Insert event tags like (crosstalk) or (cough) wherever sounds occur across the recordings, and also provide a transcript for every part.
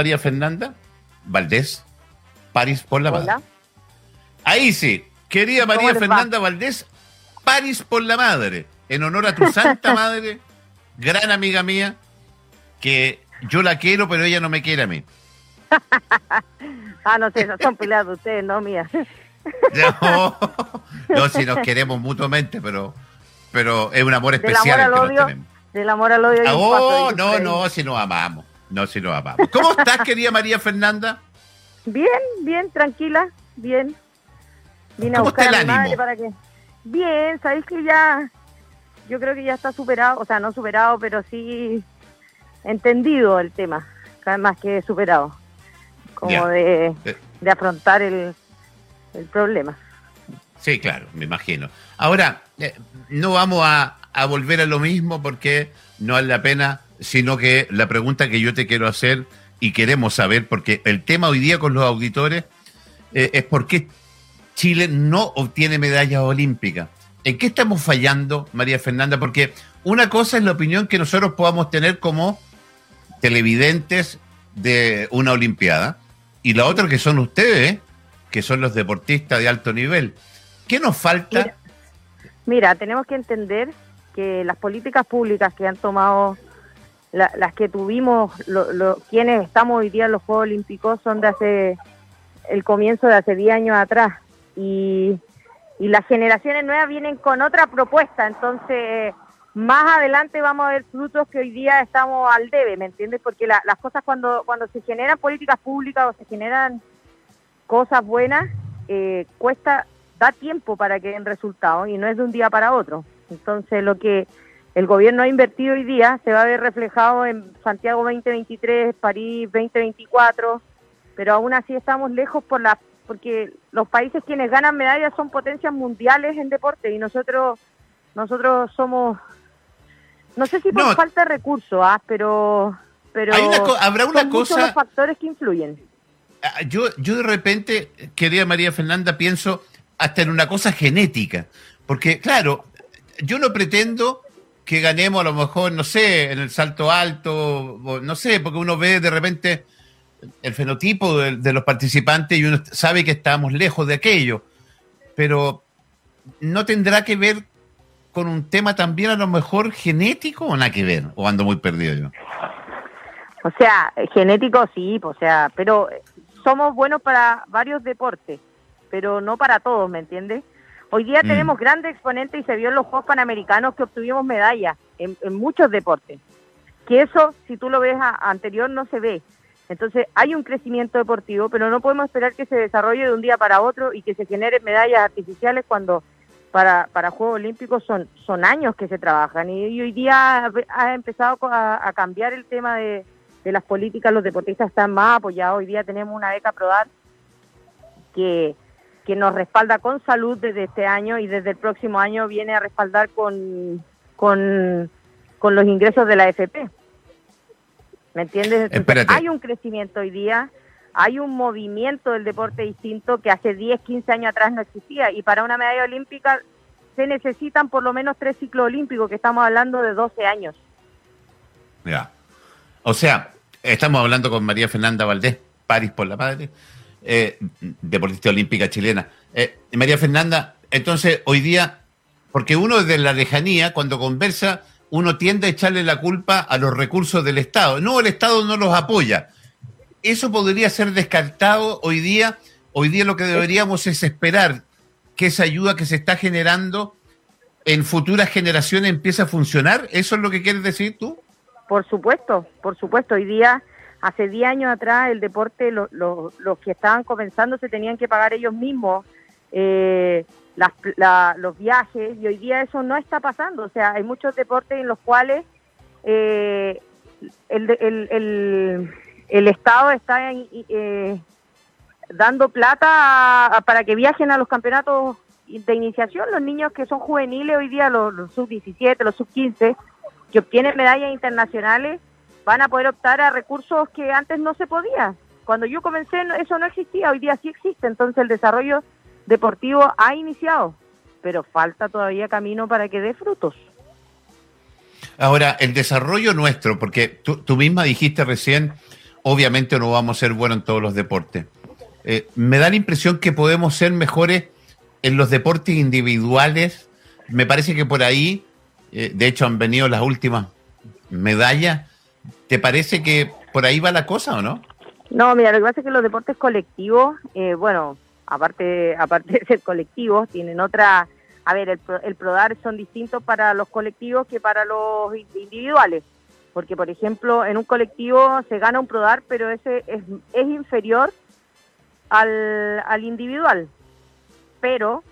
María Fernanda Valdés París por la madre. Ahí sí, querida María Fernanda Valdés París por la madre, en honor a tu santa (laughs) madre, gran amiga mía, que yo la quiero, pero ella no me quiere a mí. ah, no sé, son peleados ustedes, no mía. (laughs) no, no, si nos queremos mutuamente, pero, pero es un amor especial el que nos tenemos. Del amor al odio. Oh, no, no, si nos amamos. No, si nos amamos. ¿Cómo estás, querida María Fernanda? Bien, bien, tranquila, bien. Vine a buscar a mi madre para que. Bien, sabéis que ya. Yo creo que ya está superado, o sea, no superado, pero sí entendido el tema, más que superado. Como de, eh. de afrontar el, el problema. Sí, claro, me imagino. Ahora, eh, no vamos a, a, volver a lo mismo porque no vale la pena, sino que la pregunta que yo te quiero hacer y queremos saber, porque el tema hoy día con los auditores eh, es por qué Chile no obtiene medallas olímpicas. ¿En qué estamos fallando, María Fernanda? Porque una cosa es la opinión que nosotros podamos tener como televidentes de una Olimpiada y la otra que son ustedes, que son los deportistas de alto nivel. ¿Qué nos falta? Mira, tenemos que entender que las políticas públicas que han tomado, las que tuvimos, quienes estamos hoy día en los Juegos Olímpicos, son de hace el comienzo de hace 10 años atrás. Y, y las generaciones nuevas vienen con otra propuesta. Entonces, más adelante vamos a ver frutos que hoy día estamos al debe, ¿me entiendes? Porque las cosas cuando, cuando se generan políticas públicas o se generan cosas buenas, eh, cuesta, da tiempo para que den resultados y no es de un día para otro. Entonces lo que el gobierno ha invertido hoy día se va a ver reflejado en Santiago 2023, París 2024, pero aún así estamos lejos por la porque los países quienes ganan medallas son potencias mundiales en deporte y nosotros nosotros somos no sé si por falta de recursos, ¿ah? pero, pero habrá una son cosa. los factores que influyen. Ah, yo, yo de repente, querida María Fernanda, pienso hasta en una cosa genética. Porque, claro, yo no pretendo que ganemos a lo mejor, no sé, en el salto alto, no sé, porque uno ve de repente el fenotipo de, de, los participantes y uno sabe que estamos lejos de aquello. Pero no tendrá que ver con un tema también a lo mejor genético o nada que ver? ¿O ando muy perdido yo? O sea, genético sí, o sea, pero somos buenos para varios deportes, pero no para todos, ¿me entiendes? Hoy día mm. tenemos grandes exponentes y se vio en los Juegos Panamericanos que obtuvimos medallas en, muchos deportes. Que eso, si tú lo ves anterior, no se ve. Entonces hay un crecimiento deportivo, pero no podemos esperar que se desarrolle de un día para otro y que se generen medallas artificiales cuando para, para Juegos Olímpicos son, son años que se trabajan y, hoy día ha, empezado a, cambiar el tema de, las políticas, los deportistas están más apoyados, hoy día tenemos una beca PRODAR que, que nos respalda con salud desde este año y desde el próximo año viene a respaldar con, con, con los ingresos de la FP. ¿Me entiendes? hay un crecimiento hoy día hay un movimiento del deporte distinto que hace 10, 15 años atrás no existía y para una medalla olímpica se necesitan por lo menos tres ciclos olímpicos, que estamos hablando de 12 años. Ya. O sea, estamos hablando con María Fernanda Valdés, París por la Madre, eh, deportista olímpica chilena. Eh, María Fernanda, entonces hoy día, porque uno desde la lejanía, cuando conversa, uno tiende a echarle la culpa a los recursos del Estado. No, el Estado no los apoya eso podría ser descartado hoy día. Hoy día lo que deberíamos es esperar que esa ayuda que se está generando en futuras generaciones empiece a funcionar. ¿Eso es lo que quieres decir tú? Por supuesto, por supuesto. Hoy día, hace 10 años atrás, el deporte, los que estaban comenzando se tenían que pagar ellos mismos eh, los viajes y hoy día eso no está pasando. O sea, hay muchos deportes en los cuales eh, el, el el Estado está eh, dando plata para que viajen a los campeonatos de iniciación. Los niños que son juveniles hoy día, los, sub-17, los sub-15, que obtienen medallas internacionales, van a poder optar a recursos que antes no se podía. Cuando yo comencé eso no existía, hoy día sí existe, entonces el desarrollo deportivo ha iniciado, pero falta todavía camino para que dé frutos. Ahora, el desarrollo nuestro, porque tú, misma dijiste recién, obviamente no vamos a ser buenos en todos los deportes. Eh, me da la impresión que podemos ser mejores en los deportes individuales. Me parece que por ahí, eh, de hecho, han venido las últimas medallas. ¿Te parece que por ahí va la cosa o no? No, mira, lo que pasa es que los deportes colectivos, eh, bueno, aparte, (laughs) aparte de ser colectivos, tienen otra... A ver, el, el PRODAR son distintos para los colectivos que para los individuales porque por ejemplo en un colectivo se gana un PRODAR, pero ese es, es inferior al, al individual. Pero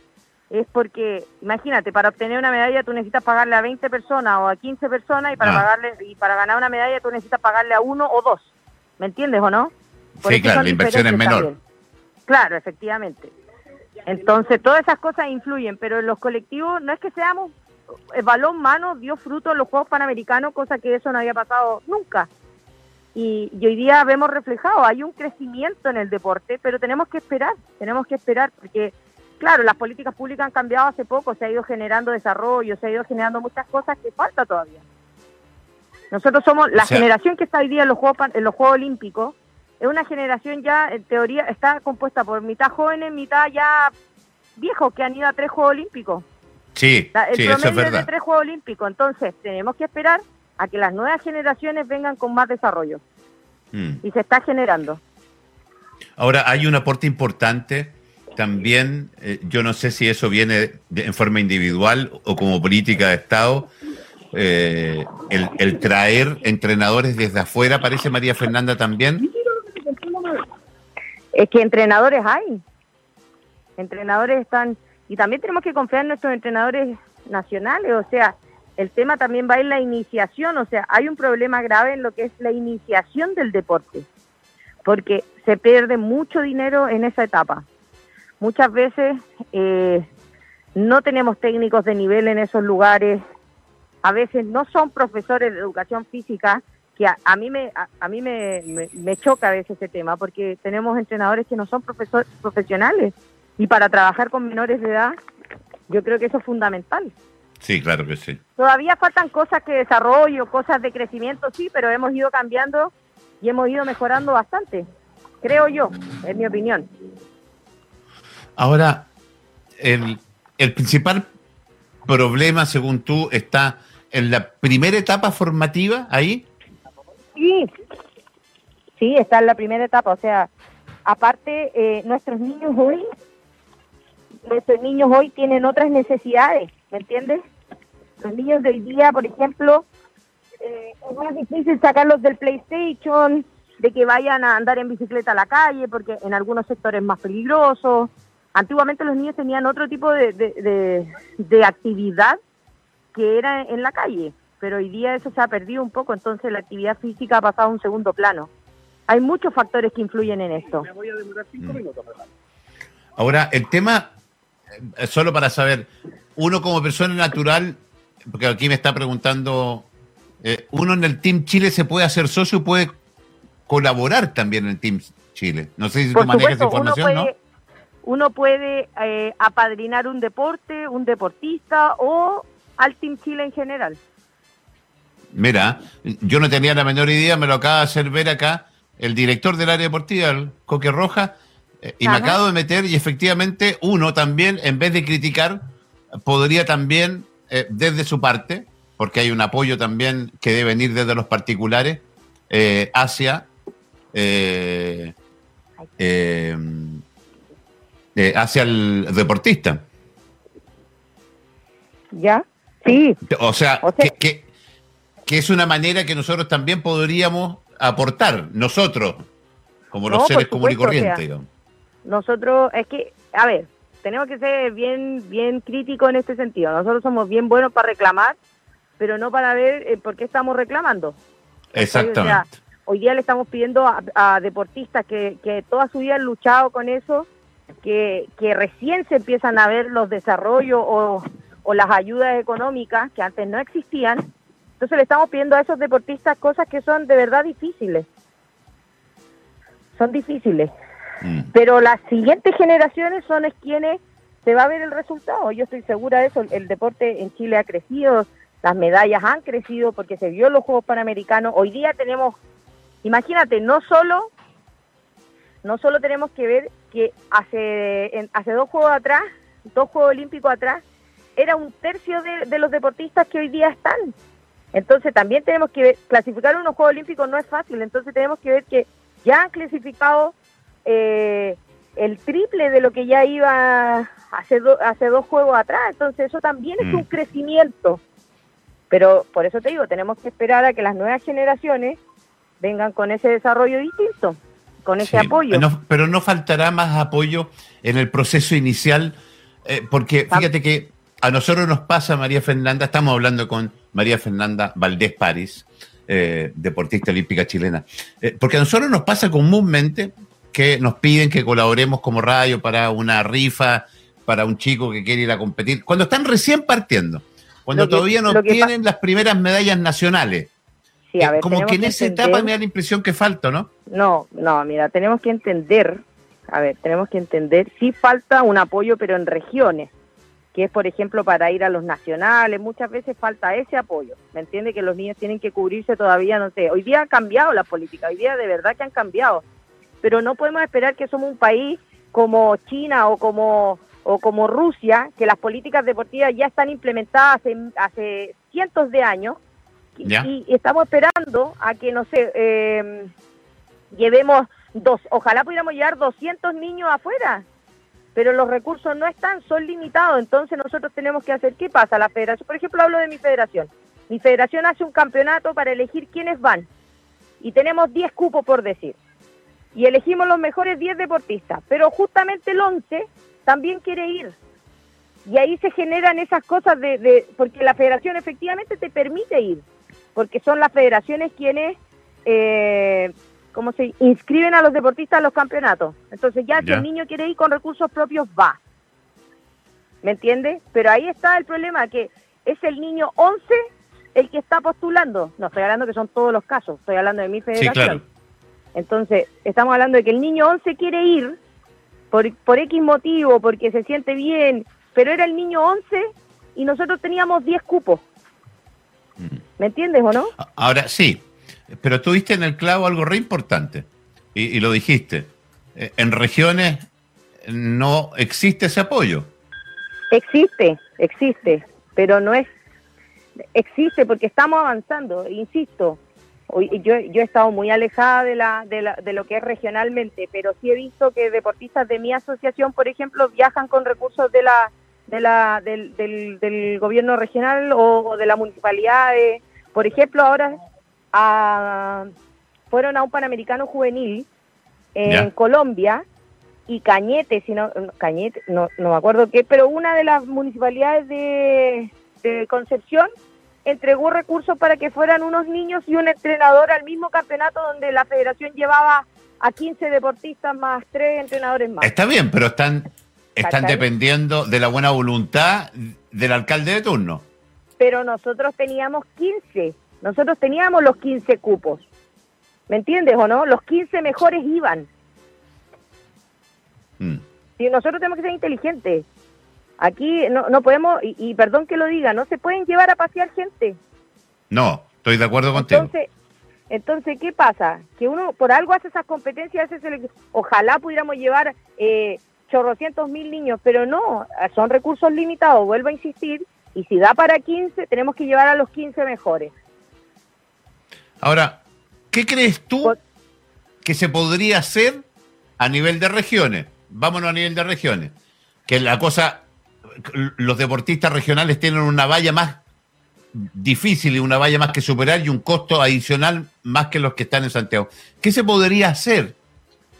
es porque, imagínate, para obtener una medalla tú necesitas pagarle a 20 personas o a 15 personas y para ah. pagarle y para ganar una medalla tú necesitas pagarle a uno o dos. ¿Me entiendes o no? sí, claro, la inversión es menor. Claro, efectivamente. Entonces, todas esas cosas influyen, pero en los colectivos no es que seamos el balón mano dio fruto en los Juegos Panamericanos, cosa que eso no había pasado nunca. Y, hoy día vemos reflejado, hay un crecimiento en el deporte, pero tenemos que esperar, tenemos que esperar, porque claro, las políticas públicas han cambiado hace poco, se ha ido generando desarrollo, se ha ido generando muchas cosas que falta todavía. Nosotros somos la generación que está hoy día en los Juegos, en los Juegos Olímpicos, es una generación ya, en teoría, está compuesta por mitad jóvenes, mitad ya viejos que han ido a tres Juegos Olímpicos. Sí, el sí, eso es verdad. de tres Juegos Olímpicos, entonces tenemos que esperar a que las nuevas generaciones vengan con más desarrollo. Mm. Y se está generando. Ahora, hay un aporte importante también, eh, yo no sé si eso viene en forma individual o como política de Estado, eh, el, el, traer entrenadores desde afuera, parece María Fernanda también. Es que entrenadores hay. Entrenadores están y también tenemos que confiar en nuestros entrenadores nacionales, o sea, el tema también va en la iniciación, o sea, hay un problema grave en lo que es la iniciación del deporte, porque se pierde mucho dinero en esa etapa. Muchas veces eh, no tenemos técnicos de nivel en esos lugares, a veces no son profesores de educación física, que a, mí, me, a, mí me, me, choca a veces ese tema, porque tenemos entrenadores que no son profesores profesionales y para trabajar con menores de edad, yo creo que eso es fundamental. Sí, claro que sí. Todavía faltan cosas que desarrollo, cosas de crecimiento, sí, pero hemos ido cambiando y hemos ido mejorando bastante, creo yo, es mi opinión. Ahora, el, el principal problema, según tú, está en la primera etapa formativa ahí. Sí, sí, está en la primera etapa. O sea, aparte, eh, nuestros niños hoy nuestros niños hoy tienen otras necesidades, ¿me entiendes? Los niños del día, por ejemplo, eh, es más difícil sacarlos del PlayStation, de que vayan a andar en bicicleta a la calle, porque en algunos sectores es más peligroso. Antiguamente los niños tenían otro tipo de, de, actividad que era en la calle, pero hoy día eso se ha perdido un poco, entonces la actividad física ha pasado a un segundo plano. Hay muchos factores que influyen en esto. Mm. Ahora, el tema eh, solo para saber, uno como persona natural, porque aquí me está preguntando, eh, uno en el Team Chile se puede hacer socio y puede colaborar también en el Team Chile. No sé si tú manejas esa información, ¿no? Uno puede eh, apadrinar un deporte, un deportista o al Team Chile en general. Mira, yo no tenía la menor idea, me lo acaba de hacer ver acá el director del área deportiva, el Coque Roja, eh, y me acabo de meter y efectivamente uno también, en vez de criticar, podría también, eh, desde su parte, porque hay un apoyo también que debe venir desde los particulares, eh, hacia, hacia el deportista. ¿Ya? Sí. O sea, Que, que, es una manera que nosotros también podríamos aportar, nosotros, como los seres comunes y corrientes, nosotros, es que, a ver, tenemos que ser bien, bien críticos en este sentido. Nosotros somos bien buenos para reclamar, pero no para ver eh, por qué estamos reclamando. Exactamente. hoy día le estamos pidiendo a, deportistas que, que, toda su vida han luchado con eso, que, que recién se empiezan a ver los desarrollos o, o las ayudas económicas que antes no existían. Entonces le estamos pidiendo a esos deportistas cosas que son de verdad difíciles. Son difíciles. Mm. Pero las siguientes generaciones son quienes se va a ver el resultado. Yo estoy segura de eso. El deporte en Chile ha crecido, las medallas han crecido porque se vio los Juegos Panamericanos. Hoy día tenemos imagínate, no solo, no solo tenemos que ver que hace, hace dos juegos atrás, dos Juegos Olímpicos atrás, era un tercio de, los deportistas que hoy día están. Entonces también tenemos que ver, clasificar unos Juegos Olímpicos no es fácil, entonces tenemos que ver que ya han clasificado eh, el triple de lo que ya iba hace, hace dos juegos atrás, entonces eso también es un mm. crecimiento. Pero por eso te digo, tenemos que esperar a que las nuevas generaciones vengan con ese desarrollo distinto, con ese apoyo. pero no faltará más apoyo en el proceso inicial, eh, porque fíjate que a nosotros nos pasa, María Fernanda, estamos hablando con María Fernanda Valdés París, eh, deportista olímpica chilena, eh, porque a nosotros nos pasa comúnmente que nos piden que colaboremos como radio para una rifa, para un chico que quiere ir a competir, cuando están recién partiendo, cuando todavía no tienen las primeras medallas nacionales. Sí, a ver, como que en esa etapa me da la impresión que falta, ¿no? No, no, mira, tenemos que entender, a ver, tenemos que entender, sí falta un apoyo, pero en regiones que es, por ejemplo, para ir a los nacionales, muchas veces falta ese apoyo. ¿Me entiende? Que los niños tienen que cubrirse todavía, no sé. Hoy día ha cambiado la política, hoy día de verdad que han cambiado. Pero no podemos esperar que somos un país como China o como, o como Rusia, que las políticas deportivas ya están implementadas hace, hace cientos de años. Y, estamos esperando a que, no sé, eh, llevemos dos, ojalá pudiéramos llevar 200 niños afuera pero los recursos no están, son limitados, entonces nosotros tenemos que hacer, ¿qué pasa? La federación, por ejemplo, hablo de mi federación. Mi federación hace un campeonato para elegir quiénes van y tenemos 10 cupos por decir. Y elegimos los mejores 10 deportistas, pero justamente el 11 también quiere ir. Y ahí se generan esas cosas de, porque la federación efectivamente te permite ir, porque son las federaciones quienes eh, cómo se inscriben a los deportistas a los campeonatos. Entonces ya, si el niño quiere ir con recursos propios, va. ¿Me entiendes? Pero ahí está el problema, que es el niño 11 el que está postulando. No estoy hablando que son todos los casos, estoy hablando de mi federación. Entonces, estamos hablando de que el niño 11 quiere ir por, por X motivo, porque se siente bien, pero era el niño 11 y nosotros teníamos 10 cupos. ¿Me entiendes o no? Ahora sí, pero tuviste en el clavo algo re importante, y, lo dijiste. Eh, en regiones no existe ese apoyo. Existe, existe, pero no es, existe porque estamos avanzando, insisto. Yo, yo he estado muy alejada de, la, de, la, de lo que es regionalmente, pero sí he visto que deportistas de mi asociación, por ejemplo, viajan con recursos de la, de la, del, del, gobierno regional o, de la municipalidad. Por ejemplo, ahora fueron a un Panamericano juvenil en Colombia y Cañete, si no, Cañete, no, no me acuerdo qué, pero una de las municipalidades de, Concepción entregó recursos para que fueran unos niños y un entrenador al mismo campeonato donde la federación llevaba a 15 deportistas más tres entrenadores más. Está bien, pero están, están dependiendo de la buena voluntad del alcalde de turno. Pero nosotros teníamos 15 nosotros teníamos los 15 cupos. ¿Me entiendes o no? Los 15 mejores iban. Mm. Y nosotros tenemos que ser inteligentes. Aquí no, no podemos, y, perdón que lo diga, no se pueden llevar a pasear gente. No, estoy de acuerdo contigo. Entonces, entonces ¿qué pasa? Que uno por algo hace esas competencias, hace ojalá pudiéramos llevar eh, chorrocientos mil niños, pero no, son recursos limitados, vuelvo a insistir, y si da para 15, tenemos que llevar a los 15 mejores. Ahora, ¿qué crees tú que se podría hacer a nivel de regiones? Vámonos a nivel de regiones. Que la cosa, los deportistas regionales tienen una valla más difícil y una valla más que superar y un costo adicional más que los que están en Santiago. ¿Qué se podría hacer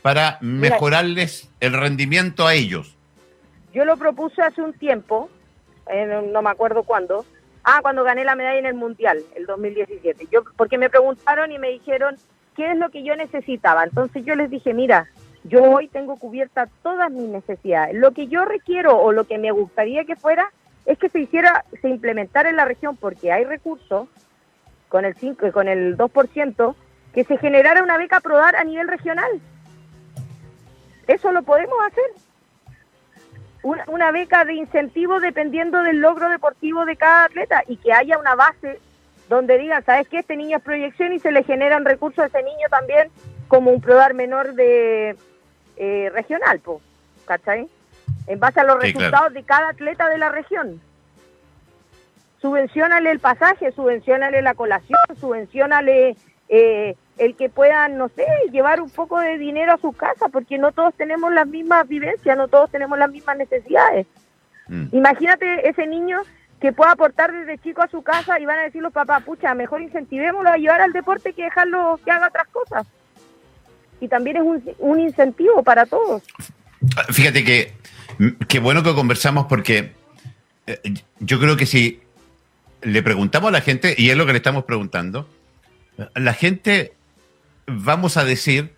para mejorarles el rendimiento a ellos? Yo lo propuse hace un tiempo, no me acuerdo cuándo, Ah, cuando gané la medalla en el Mundial, el 2017. Yo, porque me preguntaron y me dijeron qué es lo que yo necesitaba. Entonces yo les dije, mira, yo hoy tengo cubierta todas mis necesidades. Lo que yo requiero o lo que me gustaría que fuera es que se hiciera, se implementara en la región porque hay recursos con el 5, con el 2%, que se generara una beca PRODAR a nivel regional. Eso lo podemos hacer una, beca de incentivo dependiendo del logro deportivo de cada atleta y que haya una base donde digan, ¿sabes qué? Este niño es proyección y se le generan recursos a ese niño también como un probar menor de eh, regional, po, ¿cachai? En base a los resultados de cada atleta de la región. Subvencionale el pasaje, subvencionale la colación, subvencionale eh, el que puedan, no sé, llevar un poco de dinero a su casa, porque no todos tenemos las mismas vivencias, no todos tenemos las mismas necesidades. Mm. Imagínate ese niño que pueda aportar desde chico a su casa y van a decir los papás, pucha, mejor incentivémoslo a llevar al deporte que dejarlo que haga otras cosas. Y también es un, un incentivo para todos. Fíjate que qué bueno que conversamos porque eh, yo creo que si le preguntamos a la gente, y es lo que le estamos preguntando, la gente vamos a decir,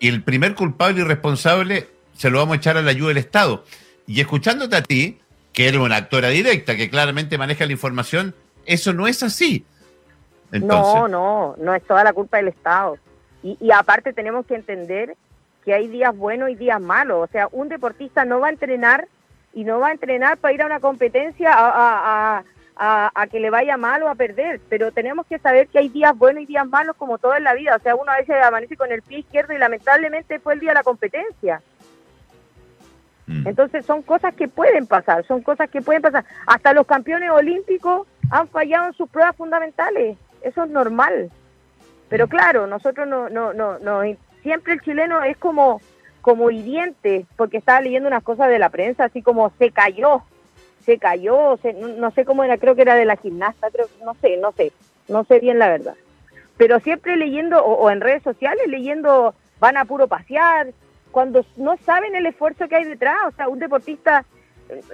y el primer culpable y responsable se lo vamos a echar a la ayuda del Estado. Y escuchándote a ti, que eres una actora directa, que claramente maneja la información, eso no es así. No, no, no es toda la culpa del Estado. Y, y aparte tenemos que entender que hay días buenos y días malos. O sea, un deportista no va a entrenar y no va a entrenar para ir a una competencia a, que le vaya mal o a perder, pero tenemos que saber que hay días buenos y días malos como todo en la vida. O sea, uno a veces amanece con el pie izquierdo y lamentablemente fue el día de la competencia. Mm. Entonces son cosas que pueden pasar, son cosas que pueden pasar. Hasta los campeones olímpicos han fallado en sus pruebas fundamentales, eso es normal. Pero claro, nosotros no, no, no, no siempre el chileno es como, como hiriente, porque estaba leyendo unas cosas de la prensa, así como se cayó, se cayó, no, sé cómo era, creo que era de la gimnasta, creo, no sé, no sé, no sé bien la verdad. Pero siempre leyendo, o, en redes sociales, leyendo, van a puro pasear, cuando no saben el esfuerzo que hay detrás, o sea, un deportista,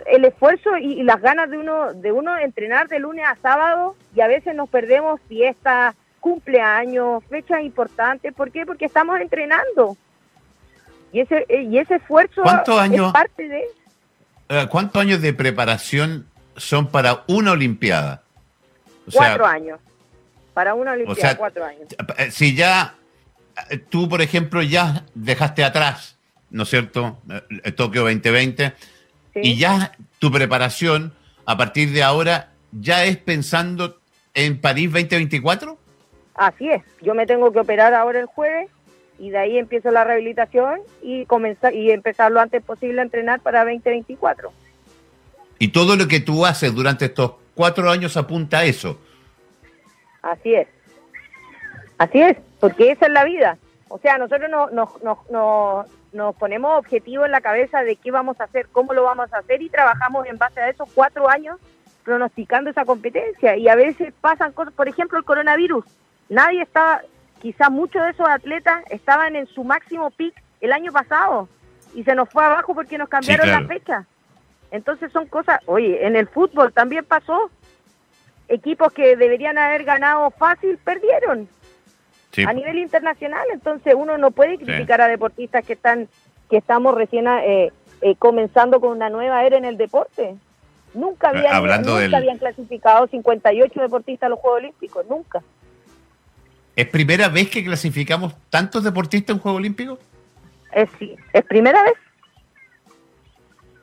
el esfuerzo y, las ganas de uno, de uno entrenar de lunes a sábado, y a veces nos perdemos fiestas, cumpleaños, fechas importantes, ¿por qué? Porque estamos entrenando. Y ese, y ese esfuerzo es parte de... Eh, ¿Cuántos años de preparación son para una Olimpiada? cuatro años. Para una Olimpiada, cuatro años. Eh, si ya eh, tú, por ejemplo, ya dejaste atrás, ¿no es cierto? Tokio 2020, y ya tu preparación a partir de ahora ya es pensando en París 2024? Así es. Yo me tengo que operar ahora el jueves y de ahí empiezo la rehabilitación y comenzar y empezar lo antes posible a entrenar para 2024. Y todo lo que tú haces durante estos cuatro años apunta a eso. Así es. Así es, porque esa es la vida. O sea, nosotros nos, nos, nos, nos ponemos objetivos en la cabeza de qué vamos a hacer, cómo lo vamos a hacer y trabajamos en base a esos cuatro años pronosticando esa competencia. Y a veces pasan cosas, por ejemplo, el coronavirus. Nadie está quizá muchos de esos atletas estaban en su máximo pick el año pasado y se nos fue abajo porque nos cambiaron la fecha. Entonces son cosas, oye, en el fútbol también pasó. Equipos que deberían haber ganado fácil perdieron a nivel internacional. Entonces uno no puede criticar a deportistas que están, que estamos recién eh, eh, comenzando con una nueva era en el deporte. Nunca habían, nunca habían clasificado 58 deportistas a los Juegos Olímpicos, nunca. ¿Es primera vez que clasificamos tantos deportistas en Juego Olímpico? Es, sí, es primera vez.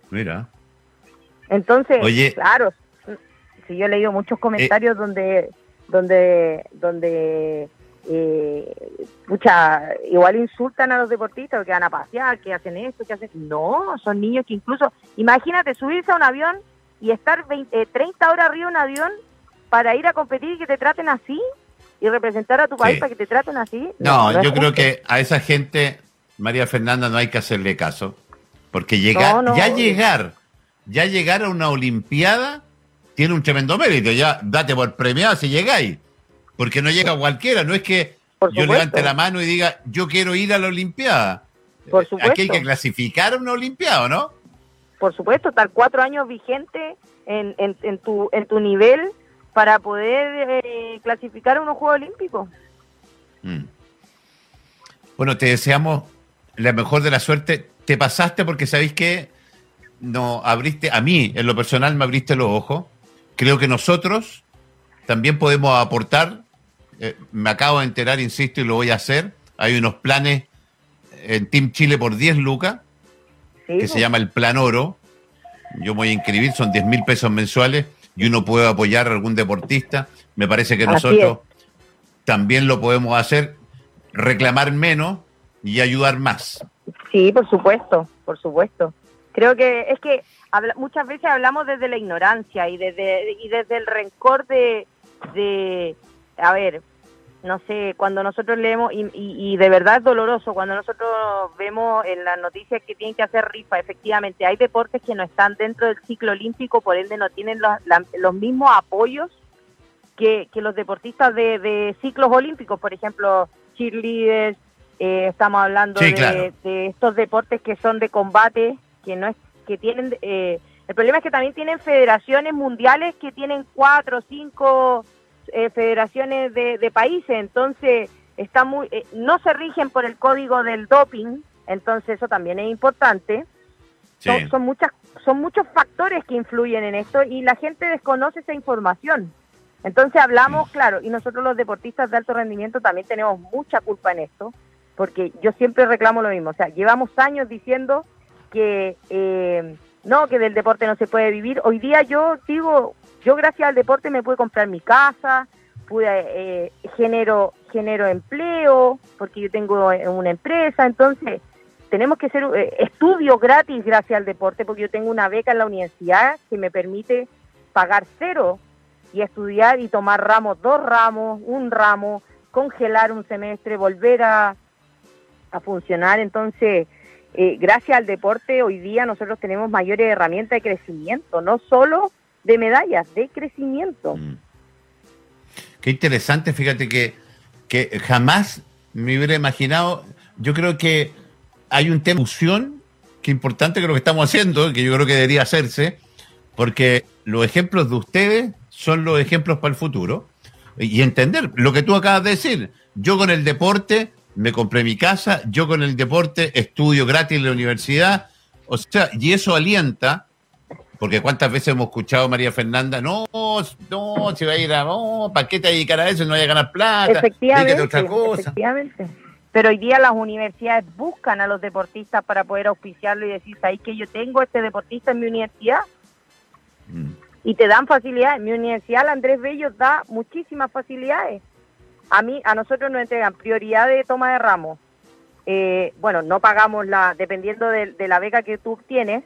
Mira. Entonces, claro, si yo he leído muchos comentarios eh, donde, donde, donde, eh, igual insultan a los deportistas que van a pasear, que hacen esto, que hacen. No, son niños que incluso, imagínate subirse a un avión y estar 20, 30 horas arriba de un avión para ir a competir y que te traten así y representar a tu país para que te traten así. No, yo creo que a esa gente, María Fernanda, no hay que hacerle caso. Porque llegar, ya llegar, ya llegar a una Olimpiada tiene un tremendo mérito. Ya date por premiado si llegáis. Porque no llega cualquiera. No es que yo levante la mano y diga, yo quiero ir a la Olimpiada. Por supuesto. Aquí hay que clasificar a una Olimpiada, ¿no? Por supuesto, estar cuatro años vigente en, en, en, tu, en tu nivel para poder eh, clasificar a unos Juegos Olímpicos. Mm. Bueno, te deseamos la mejor de la suerte. Te pasaste porque sabéis que no abriste, a mí en lo personal me abriste los ojos. Creo que nosotros también podemos aportar. Eh, me acabo de enterar, insisto, y lo voy a hacer. Hay unos planes en Team Chile por 10 lucas, que se llama el Plan Oro. Yo voy a inscribir, son 10 mil pesos mensuales y uno puede apoyar a algún deportista, me parece que nosotros también lo podemos hacer, reclamar menos y ayudar más. Sí, por supuesto, por supuesto. Creo que es que muchas veces hablamos desde la ignorancia y desde, y desde el rencor de, de, a ver, no sé, cuando nosotros leemos, y, y, de verdad es doloroso, cuando nosotros vemos en las noticias que tienen que hacer rifa, efectivamente, hay deportes que no están dentro del ciclo olímpico, por ende no tienen los, los mismos apoyos que, que los deportistas de, de, ciclos olímpicos, por ejemplo, cheerleaders, eh, estamos hablando de, de, estos deportes que son de combate, que no es, que tienen, eh, el problema es que también tienen federaciones mundiales que tienen cuatro o cinco eh, federaciones de, países, entonces está muy, eh, no se rigen por el código del doping, entonces eso también es importante. Son, muchas, son muchos factores que influyen en esto y la gente desconoce esa información. Entonces hablamos, claro, y nosotros los deportistas de alto rendimiento también tenemos mucha culpa en esto, porque yo siempre reclamo lo mismo, o sea, llevamos años diciendo que eh, no, que del deporte no se puede vivir. Hoy día yo digo, yo gracias al deporte me pude comprar mi casa, pude eh, genero genero empleo porque yo tengo eh, una empresa, entonces tenemos que hacer eh, estudio gratis gracias al deporte porque yo tengo una beca en la universidad que me permite pagar cero y estudiar y tomar ramos, dos ramos, un ramo, congelar un semestre, volver a, a funcionar. Entonces, eh, gracias al deporte hoy día nosotros tenemos mayores herramientas de crecimiento, no solo de medallas, de crecimiento. Mm. Qué interesante, fíjate que, que jamás me hubiera imaginado, yo creo que hay un tema que importante que lo que estamos haciendo, que yo creo que debería hacerse, porque los ejemplos de ustedes son los ejemplos para el futuro. Y entender lo que tú acabas de decir. Yo con el deporte me compré mi casa, yo con el deporte estudio gratis en la universidad. O sea, y eso alienta porque cuántas veces hemos escuchado a María Fernanda, no, no, se va a ir a, no, ¿para qué te dedicar a eso? No vaya a ganar plata, efectivamente, otra cosa. Efectivamente. Pero hoy día las universidades buscan a los deportistas para poder auspiciarlo y decir, ¿sabes que yo tengo este deportista en mi universidad? Mm. Y te dan facilidades. Mi universidad, Andrés Bello, da muchísimas facilidades. A mí, a nosotros nos entregan prioridad de toma de ramos. Eh, bueno, no pagamos la, dependiendo de, de la beca que tú tienes,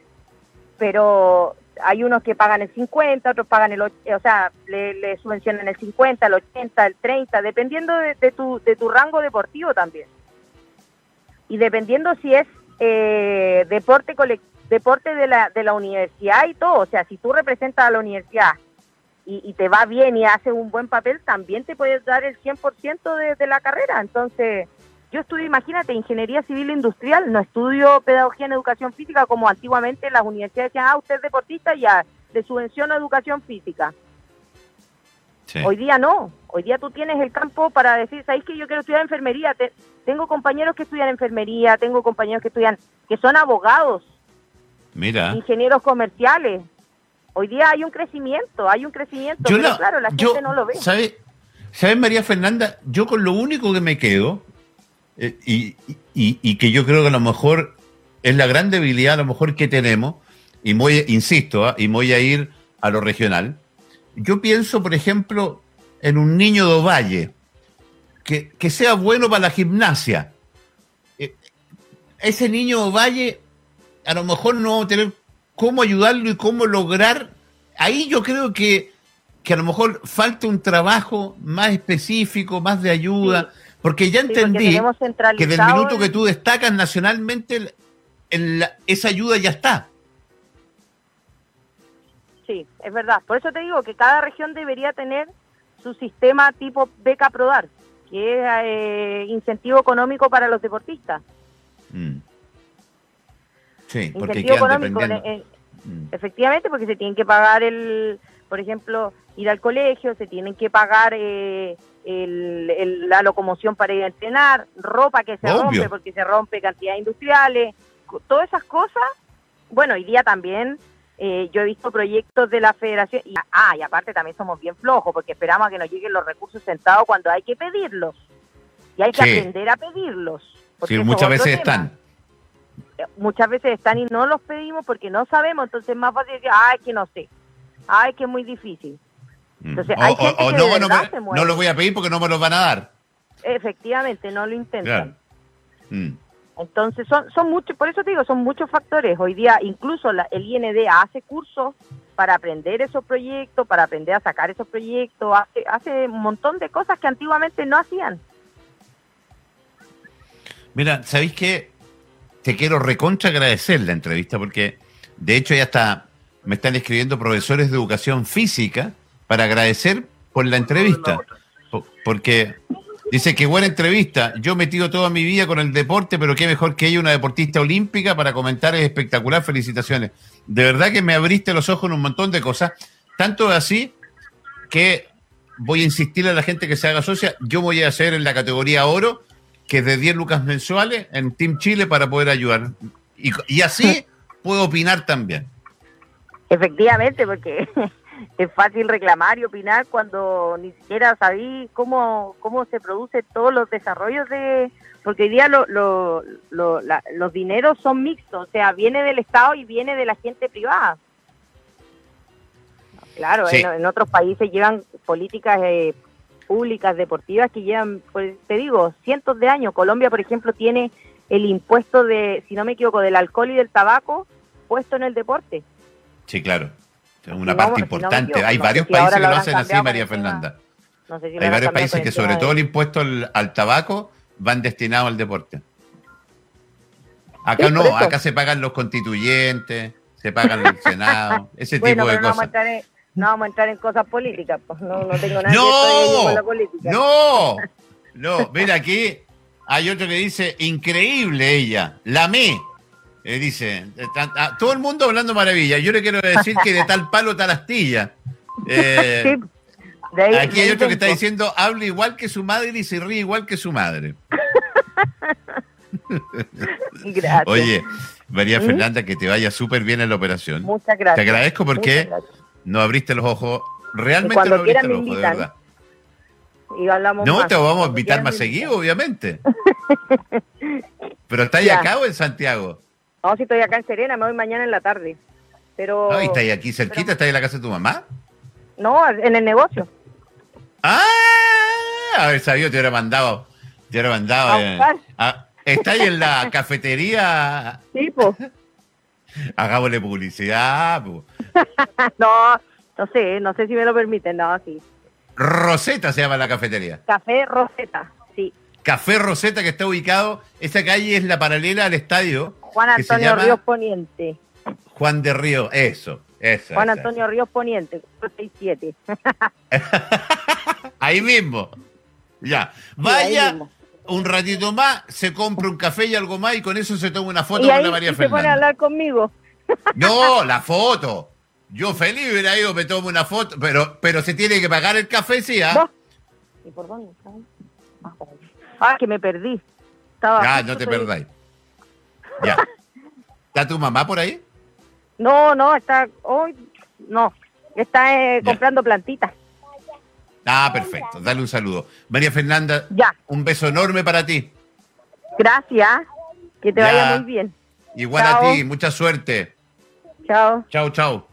pero hay unos que pagan el 50, otros pagan el, o sea, le, subvencionan el 50, el 80, el 30, dependiendo de, tu, de tu rango deportivo también. Y dependiendo si es eh, deporte deporte de la, de la universidad y todo, o sea, si tú representas a la universidad y, te va bien y haces un buen papel, también te puedes dar el 100% de, de la carrera. Entonces, yo estudio, imagínate, ingeniería civil e industrial, no estudio pedagogía en educación física como antiguamente las universidades decían, ah, usted es deportista, ya, de subvención a educación física. Hoy día no, hoy día tú tienes el campo para decir, ¿sabéis que yo quiero estudiar enfermería? tengo compañeros que estudian enfermería, tengo compañeros que estudian, que son abogados, Mira. ingenieros comerciales. Hoy día hay un crecimiento, hay un crecimiento, pero claro, la gente no lo ve. ¿Sabes, ¿Sabe, María Fernanda? Yo con lo único que me quedo eh, y, y, que yo creo que a lo mejor es la gran debilidad a lo mejor que tenemos, y voy, insisto, ¿ah? y voy a ir a lo regional. Yo pienso, por ejemplo, en un niño de Ovalle, que, que sea bueno para la gimnasia. Eh, ese niño de Ovalle, a lo mejor no vamos a tener cómo ayudarlo y cómo lograr. Ahí yo creo que, que a lo mejor falta un trabajo más específico, más de ayuda. Porque ya entendí que del minuto que tú destacas nacionalmente, esa ayuda ya está. Sí, es verdad. Por eso te digo que cada región debería tener su sistema tipo beca Prodar, que es eh, incentivo económico para los deportistas. Mm. Sí, porque incentivo económico, eh, mm. efectivamente, porque se tienen que pagar el, por ejemplo, ir al colegio, se tienen que pagar eh, la locomoción para ir a entrenar, ropa que se rompe porque se rompe cantidades industriales, todas esas cosas. Bueno, hoy día también eh, yo he visto proyectos de la federación, y, ah, y aparte también somos bien flojos porque esperamos a que nos lleguen los recursos sentados cuando hay que pedirlos. Y hay que aprender a pedirlos. Sí, muchas veces están. Eh, muchas veces están y no los pedimos porque no sabemos, entonces es más fácil decir, ah, es que no sé. Ay, que es muy difícil. Entonces, o hay o- gente o que no, de no, verdad me- se mueve. no lo voy a pedir porque no me los van a dar. Efectivamente, no lo intentan. Claro. Mm. Entonces, son, son muchos, por eso te digo, son muchos factores. Hoy día, incluso la- el IND hace cursos para aprender esos proyectos, para aprender a sacar esos proyectos, hace, hace un montón de cosas que antiguamente no hacían. Mira, ¿sabéis qué? Te quiero recontra agradecer la entrevista porque de hecho ya está, me están escribiendo profesores de educación física para agradecer por la entrevista. Po- Porque dice que buena entrevista, yo he metido toda mi vida con el deporte, pero qué mejor que ella, una deportista olímpica, para comentar es espectacular, felicitaciones. De verdad que me abriste los ojos en un montón de cosas, tanto así que voy a insistir a la gente que se haga socia, yo voy a hacer en la categoría oro, que es de 10 lucas mensuales en Team Chile para poder ayudar. Y, y así (laughs) puedo opinar también. Efectivamente, porque es fácil reclamar y opinar cuando ni siquiera sabí cómo, cómo se producen todos los desarrollos de... Porque hoy día lo, lo- lo- la- los dineros son mixtos, o sea, viene del Estado y viene de la gente privada. Claro, Sí. en, en otros países llevan políticas eh, públicas, deportivas, que llevan, pues, te digo, cientos de años. Colombia, por ejemplo, tiene el impuesto de, si no me equivoco, del alcohol y del tabaco puesto en el deporte. Sí, claro. Es una no- parte si no importante. Hay no sé varios si países que lo hacen así, María Fernanda. No sé si lo Hay varios países que sobre todo el impuesto al, al tabaco van destinados al deporte. Acá Sí, no, acá se pagan los constituyentes, se pagan el (laughs) Senado, ese Bueno, tipo de no vamos, cosas. en, no vamos a entrar en cosas políticas, pues no, no tengo nada que ver con la ¡No! política. ¡No! No, mira aquí hay otro que dice, increíble ella, la me. Eh, dice, ah, todo el mundo hablando maravilla. Yo le quiero decir que de tal palo, tal astilla. (laughs) Eh, Sí, de ahí- Aquí hay otro que está diciendo, habla igual que su madre y se ríe igual que su madre. (laughs) Gracias. Oye, María ¿Mm? Fernanda, que te vaya súper bien en la operación. muchas gracias. Te agradezco porque no abriste los ojos, realmente no abriste los ojos, de verdad. Y hablamos No, más. te vamos a invitar más seguido, obviamente. (laughs) Pero ¿estáis acá o en Santiago? No, si estoy acá en Serena, me voy mañana en la tarde. Pero No, ¿y estáis aquí cerquita? ¿Estáis en la casa de tu mamá? no, en el negocio. ¡Ah! A ver, sabía, te hubiera mandado. Te hubiera mandado. A eh, ah, ¿Estáis en la (laughs) cafetería? Sí, pues. (laughs) Hagámosle publicidad. po. (laughs) no, no sé, no sé si me lo permiten. No, sí. Rosetta se llama la cafetería. Café Roseta. Café Rosetta que está ubicado, esa calle es la paralela al estadio. Juan se Antonio Ríos Poniente. Juan de Río, eso, eso. Juan. Antonio Ríos Poniente, 67. (laughs) Ahí mismo. Ya. Vaya mismo. un ratito más, se compra un café y algo más y con eso se toma una foto Y con ahí la María se pone a Fernanda. hablar conmigo. No, la foto. Yo feliz hubiera ido, me tomo una foto, pero, pero se tiene que pagar el café, sí, ¿ah? ¿Y por dónde? está? Ah, por ahí. Ah, que me perdí. Estaba Ya, justo no te perdáis. Ya. (laughs) ¿Está tu mamá por ahí? No, no, está hoy no, está eh, comprando plantitas. Ah, perfecto. Dale un saludo. María Fernanda, Ya, un beso enorme para ti. gracias. Que te Ya. vaya muy bien. Igual Chao. a ti, mucha suerte. Chao. Chao, chao.